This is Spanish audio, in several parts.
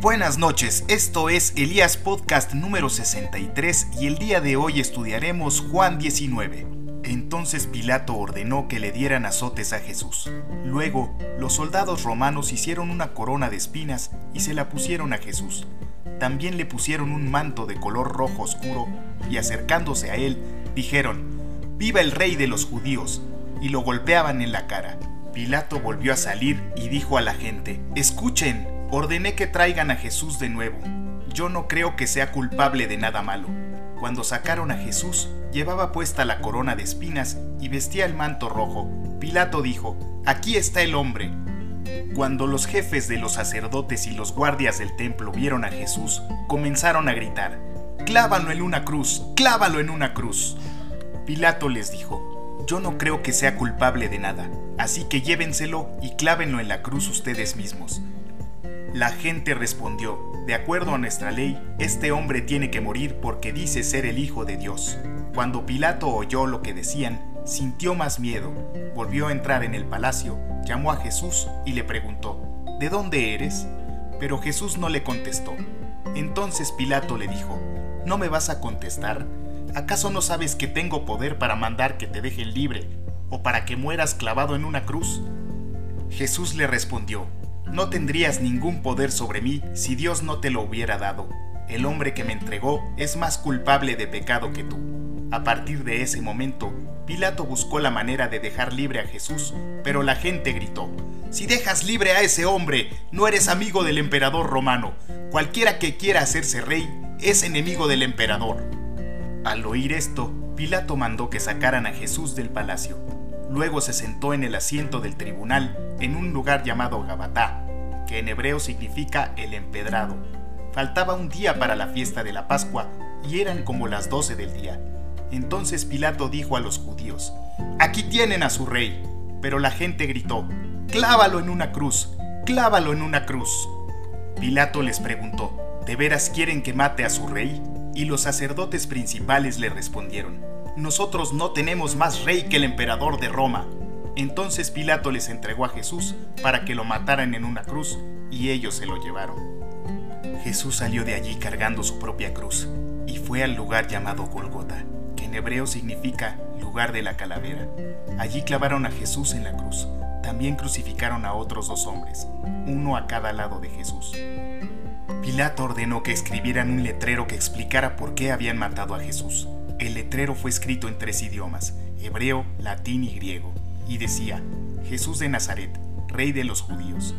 Buenas noches, esto es Elías Podcast número 63 y el día de hoy estudiaremos Juan 19. Entonces Pilato ordenó que le dieran azotes a Jesús. Luego, los soldados romanos hicieron una corona de espinas y se la pusieron a Jesús. También le pusieron un manto de color rojo oscuro y acercándose a él, dijeron, Viva el rey de los judíos, y lo golpeaban en la cara. Pilato volvió a salir y dijo a la gente, Escuchen, ordené que traigan a Jesús de nuevo. Yo no creo que sea culpable de nada malo. Cuando sacaron a Jesús, llevaba puesta la corona de espinas y vestía el manto rojo. Pilato dijo, Aquí está el hombre. Cuando los jefes de los sacerdotes y los guardias del templo vieron a Jesús, comenzaron a gritar, Clávalo en una cruz, clávalo en una cruz. Pilato les dijo, Yo no creo que sea culpable de nada, así que llévenselo y clávenlo en la cruz ustedes mismos. La gente respondió, de acuerdo a nuestra ley, este hombre tiene que morir porque dice ser el Hijo de Dios. Cuando Pilato oyó lo que decían, sintió más miedo, volvió a entrar en el palacio, llamó a Jesús y le preguntó, ¿De dónde eres? Pero Jesús no le contestó. Entonces Pilato le dijo, ¿no me vas a contestar? ¿Acaso no sabes que tengo poder para mandar que te dejen libre o para que mueras clavado en una cruz? Jesús le respondió, no tendrías ningún poder sobre mí si Dios no te lo hubiera dado. El hombre que me entregó es más culpable de pecado que tú. A partir de ese momento, Pilato buscó la manera de dejar libre a Jesús, pero la gente gritó, Si dejas libre a ese hombre, no eres amigo del emperador romano. Cualquiera que quiera hacerse rey es enemigo del emperador. Al oír esto, Pilato mandó que sacaran a Jesús del palacio. Luego se sentó en el asiento del tribunal en un lugar llamado Gabatá, que en hebreo significa el empedrado. Faltaba un día para la fiesta de la Pascua y eran como las doce del día. Entonces Pilato dijo a los judíos, Aquí tienen a su rey. Pero la gente gritó, Clávalo en una cruz, clávalo en una cruz. Pilato les preguntó, ¿de veras quieren que mate a su rey? Y los sacerdotes principales le respondieron, Nosotros no tenemos más rey que el emperador de Roma. Entonces Pilato les entregó a Jesús para que lo mataran en una cruz, y ellos se lo llevaron. Jesús salió de allí cargando su propia cruz, y fue al lugar llamado Golgota, que en hebreo significa lugar de la calavera. Allí clavaron a Jesús en la cruz. También crucificaron a otros dos hombres, uno a cada lado de Jesús. Pilato ordenó que escribieran un letrero que explicara por qué habían matado a Jesús. El letrero fue escrito en tres idiomas, hebreo, latín y griego, y decía, Jesús de Nazaret, Rey de los judíos.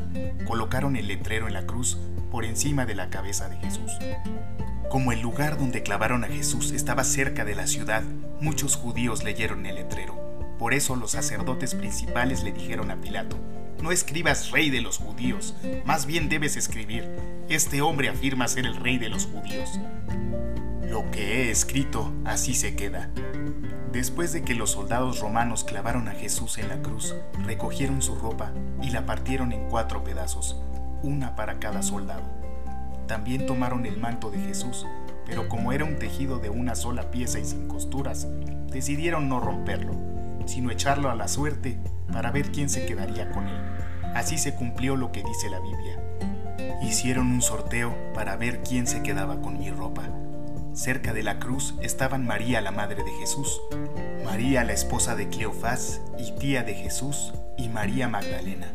Colocaron el letrero en la cruz por encima de la cabeza de Jesús. Como el lugar donde clavaron a Jesús estaba cerca de la ciudad, muchos judíos leyeron el letrero. Por eso los sacerdotes principales le dijeron a Pilato, no escribas rey de los judíos, más bien debes escribir, este hombre afirma ser el rey de los judíos. Lo que he escrito, así se queda. Después de que los soldados romanos clavaron a Jesús en la cruz, recogieron su ropa y la partieron en cuatro pedazos, una para cada soldado. También tomaron el manto de Jesús, pero como era un tejido de una sola pieza y sin costuras, decidieron no romperlo, sino echarlo a la suerte para ver quién se quedaría con él. Así se cumplió lo que dice la Biblia. Hicieron un sorteo para ver quién se quedaba con mi ropa. Cerca de la cruz estaban María la madre de Jesús, María la esposa de Cleofás y tía de Jesús, y María Magdalena.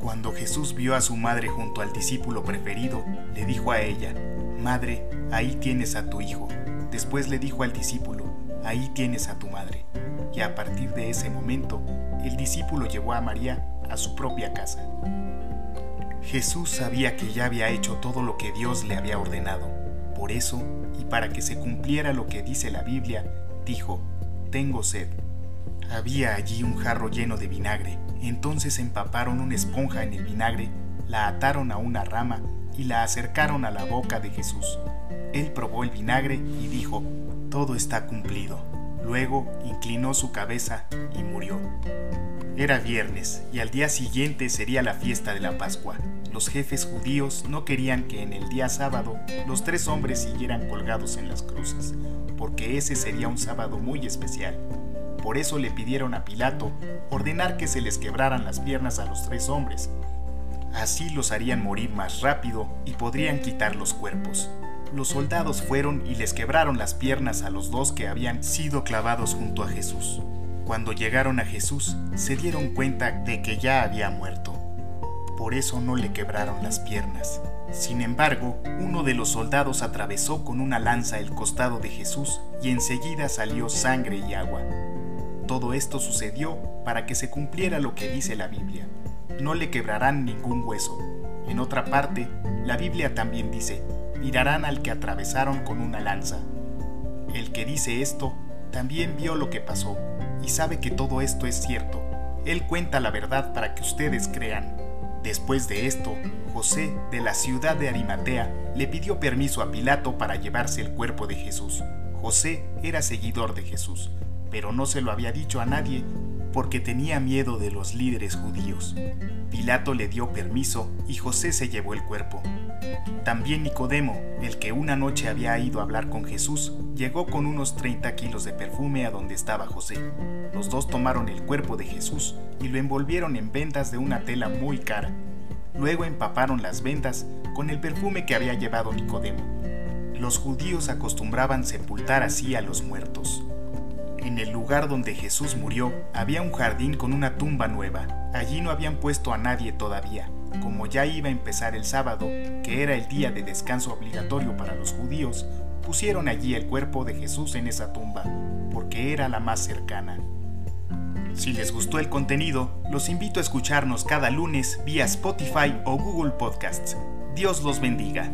Cuando Jesús vio a su madre junto al discípulo preferido, le dijo a ella, Madre, ahí tienes a tu hijo. Después le dijo al discípulo, ahí tienes a tu madre. Y a partir de ese momento, el discípulo llevó a María a su propia casa. Jesús sabía que ya había hecho todo lo que Dios le había ordenado. Por eso, y para que se cumpliera lo que dice la Biblia, dijo, Tengo sed. Había allí un jarro lleno de vinagre. Entonces empaparon una esponja en el vinagre, la ataron a una rama y la acercaron a la boca de Jesús. Él probó el vinagre y dijo, Todo está cumplido. Luego inclinó su cabeza y murió. Era viernes y al día siguiente sería la fiesta de la Pascua. Los jefes judíos no querían que en el día sábado los tres hombres siguieran colgados en las cruces, porque ese sería un sábado muy especial. Por eso le pidieron a Pilato ordenar que se les quebraran las piernas a los tres hombres. Así los harían morir más rápido y podrían quitar los cuerpos. Los soldados fueron y les quebraron las piernas a los dos que habían sido clavados junto a Jesús. Cuando llegaron a Jesús, se dieron cuenta de que ya había muerto. Por eso no le quebraron las piernas. Sin embargo, uno de los soldados atravesó con una lanza el costado de Jesús y enseguida salió sangre y agua. Todo esto sucedió para que se cumpliera lo que dice la Biblia. No le quebrarán ningún hueso. En otra parte, la Biblia también dice, mirarán al que atravesaron con una lanza. El que dice esto también vio lo que pasó y sabe que todo esto es cierto. Él cuenta la verdad para que ustedes crean. Después de esto, José, de la ciudad de Arimatea, le pidió permiso a Pilato para llevarse el cuerpo de Jesús. José era seguidor de Jesús, pero no se lo había dicho a nadie porque tenía miedo de los líderes judíos. Pilato le dio permiso y José se llevó el cuerpo. También Nicodemo, el que una noche había ido a hablar con Jesús, llegó con unos 30 kilos de perfume a donde estaba José. Los dos tomaron el cuerpo de Jesús y lo envolvieron en vendas de una tela muy cara. Luego empaparon las vendas con el perfume que había llevado Nicodemo. Los judíos acostumbraban sepultar así a los muertos. En el lugar donde Jesús murió había un jardín con una tumba nueva. Allí no habían puesto a nadie todavía como ya iba a empezar el sábado, que era el día de descanso obligatorio para los judíos, pusieron allí el cuerpo de Jesús en esa tumba, porque era la más cercana. Si les gustó el contenido, los invito a escucharnos cada lunes vía Spotify o Google Podcasts. Dios los bendiga.